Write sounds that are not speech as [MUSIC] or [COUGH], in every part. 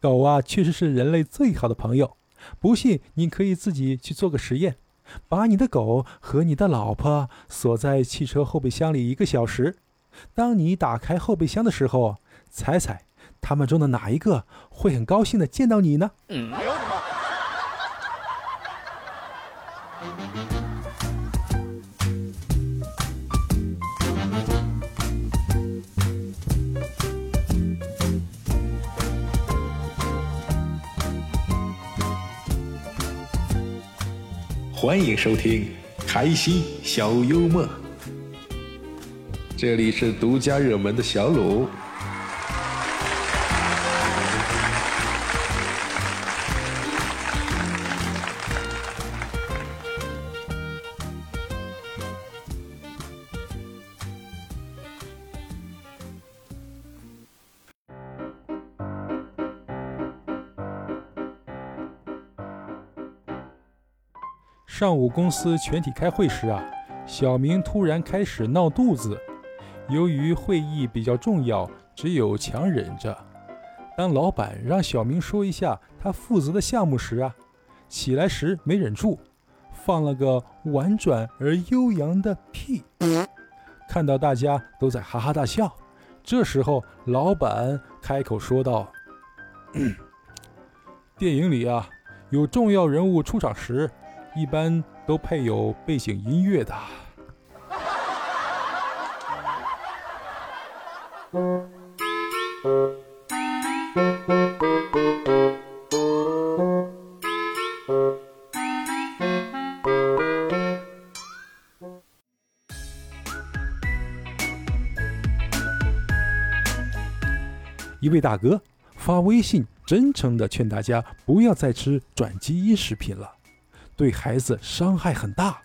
狗啊，确实是人类最好的朋友。不信，你可以自己去做个实验，把你的狗和你的老婆锁在汽车后备箱里一个小时。当你打开后备箱的时候，猜猜他们中的哪一个会很高兴的见到你呢？嗯欢迎收听开心小幽默，这里是独家热门的小鲁。上午公司全体开会时啊，小明突然开始闹肚子。由于会议比较重要，只有强忍着。当老板让小明说一下他负责的项目时啊，起来时没忍住，放了个婉转而悠扬的屁。看到大家都在哈哈大笑，这时候老板开口说道：“ [CLEARS THROAT] 电影里啊，有重要人物出场时。”一般都配有背景音乐的。一位大哥发微信，真诚的劝大家不要再吃转基因食品了。对孩子伤害很大，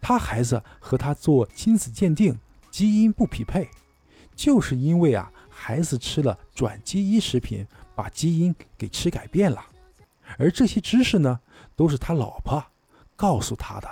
他孩子和他做亲子鉴定，基因不匹配，就是因为啊，孩子吃了转基因食品，把基因给吃改变了，而这些知识呢，都是他老婆告诉他的。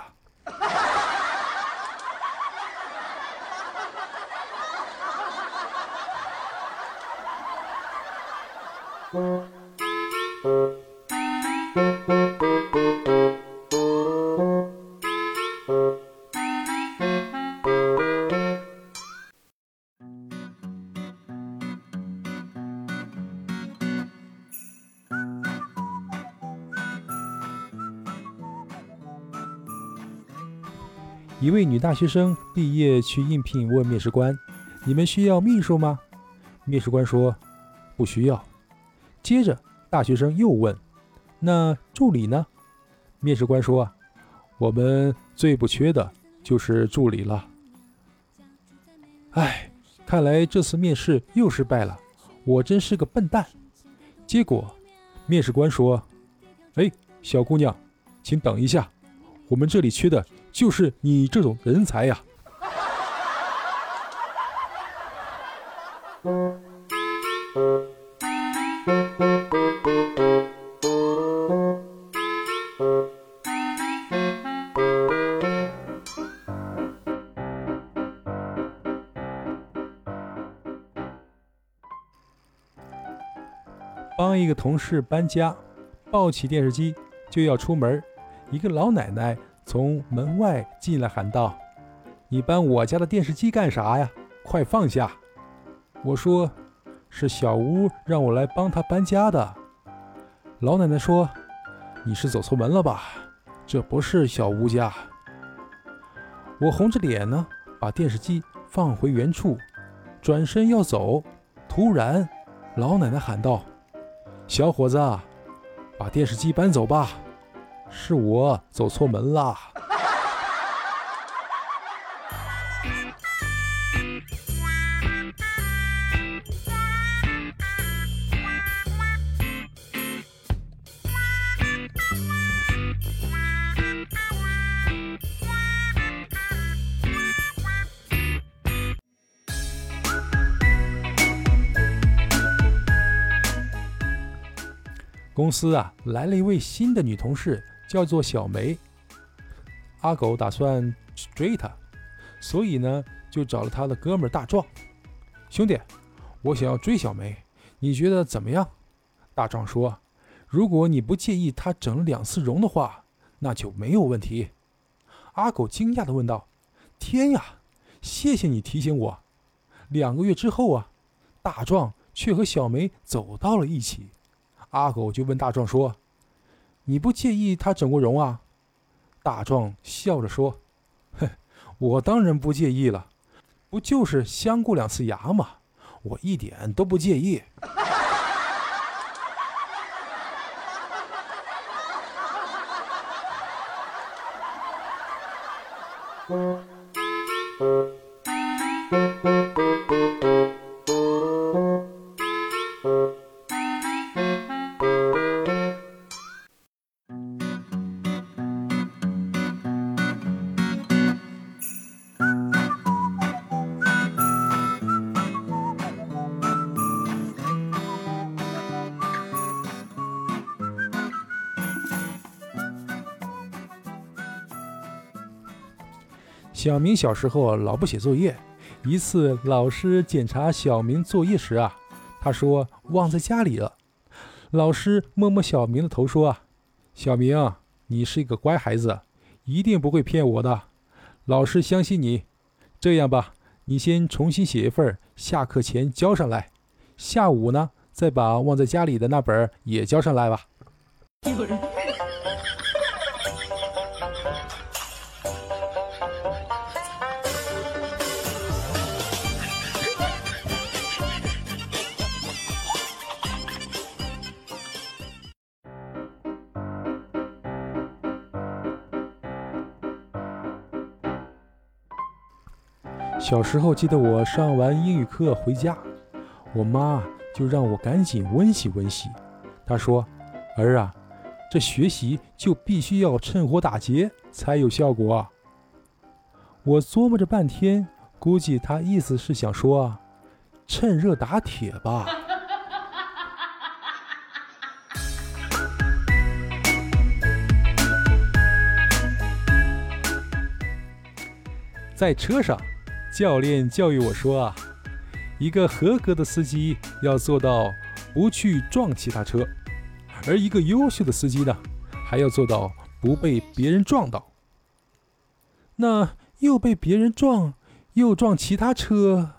一位女大学生毕业去应聘，问面试官：“你们需要秘书吗？”面试官说：“不需要。”接着，大学生又问：“那助理呢？”面试官说：“我们最不缺的就是助理了。”哎，看来这次面试又失败了，我真是个笨蛋。结果，面试官说：“哎，小姑娘，请等一下，我们这里缺的……”就是你这种人才呀！帮一个同事搬家，抱起电视机就要出门，一个老奶奶。从门外进来，喊道：“你搬我家的电视机干啥呀？快放下！”我说：“是小吴让我来帮他搬家的。”老奶奶说：“你是走错门了吧？这不是小吴家。”我红着脸呢，把电视机放回原处，转身要走，突然，老奶奶喊道：“小伙子，把电视机搬走吧。”是我走错门啦。公司啊，来了一位新的女同事。叫做小梅，阿狗打算追她，所以呢，就找了他的哥们大壮兄弟，我想要追小梅，你觉得怎么样？大壮说：“如果你不介意他整了两次容的话，那就没有问题。”阿狗惊讶地问道：“天呀，谢谢你提醒我。”两个月之后啊，大壮却和小梅走到了一起。阿狗就问大壮说：“你不介意他整过容啊？”大壮笑着说：“哼，我当然不介意了，不就是镶过两次牙吗？我一点都不介意。”小明小时候老不写作业，一次老师检查小明作业时啊，他说忘在家里了。老师摸摸小明的头说：“啊，小明，你是一个乖孩子，一定不会骗我的，老师相信你。这样吧，你先重新写一份，下课前交上来，下午呢再把忘在家里的那本也交上来吧。”小时候记得我上完英语课回家，我妈就让我赶紧温习温习。她说：“儿啊，这学习就必须要趁火打劫才有效果。”我琢磨着半天，估计她意思是想说：“趁热打铁吧。”在车上。教练教育我说啊，一个合格的司机要做到不去撞其他车，而一个优秀的司机呢，还要做到不被别人撞到。那又被别人撞，又撞其他车，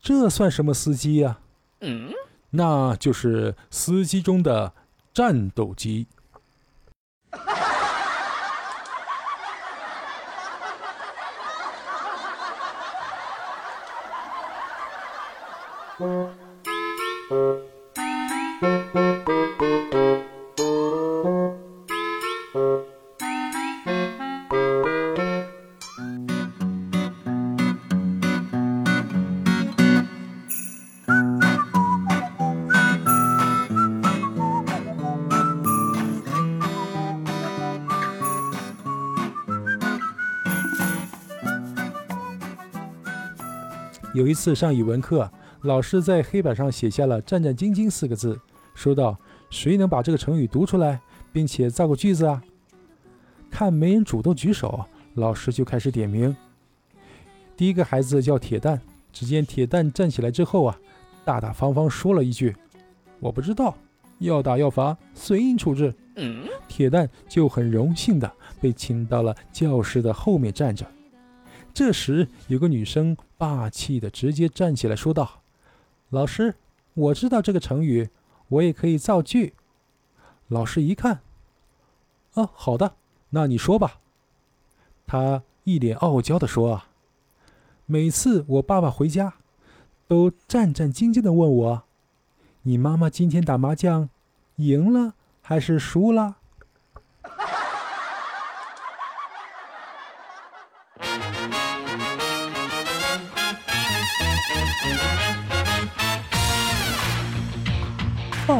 这算什么司机呀？嗯，那就是司机中的战斗机。有一次上语文课，老师在黑板上写下了“战战兢兢”四个字，说道：“谁能把这个成语读出来，并且造个句子啊？”看没人主动举手，老师就开始点名。第一个孩子叫铁蛋，只见铁蛋站起来之后啊，大大方方说了一句：“我不知道，要打要罚，随意处置。”铁蛋就很荣幸的被请到了教室的后面站着。这时，有个女生霸气的直接站起来说道：“老师，我知道这个成语，我也可以造句。”老师一看，啊，好的，那你说吧。他一脸傲娇的说：“，每次我爸爸回家，都战战兢兢的问我，你妈妈今天打麻将，赢了还是输了？”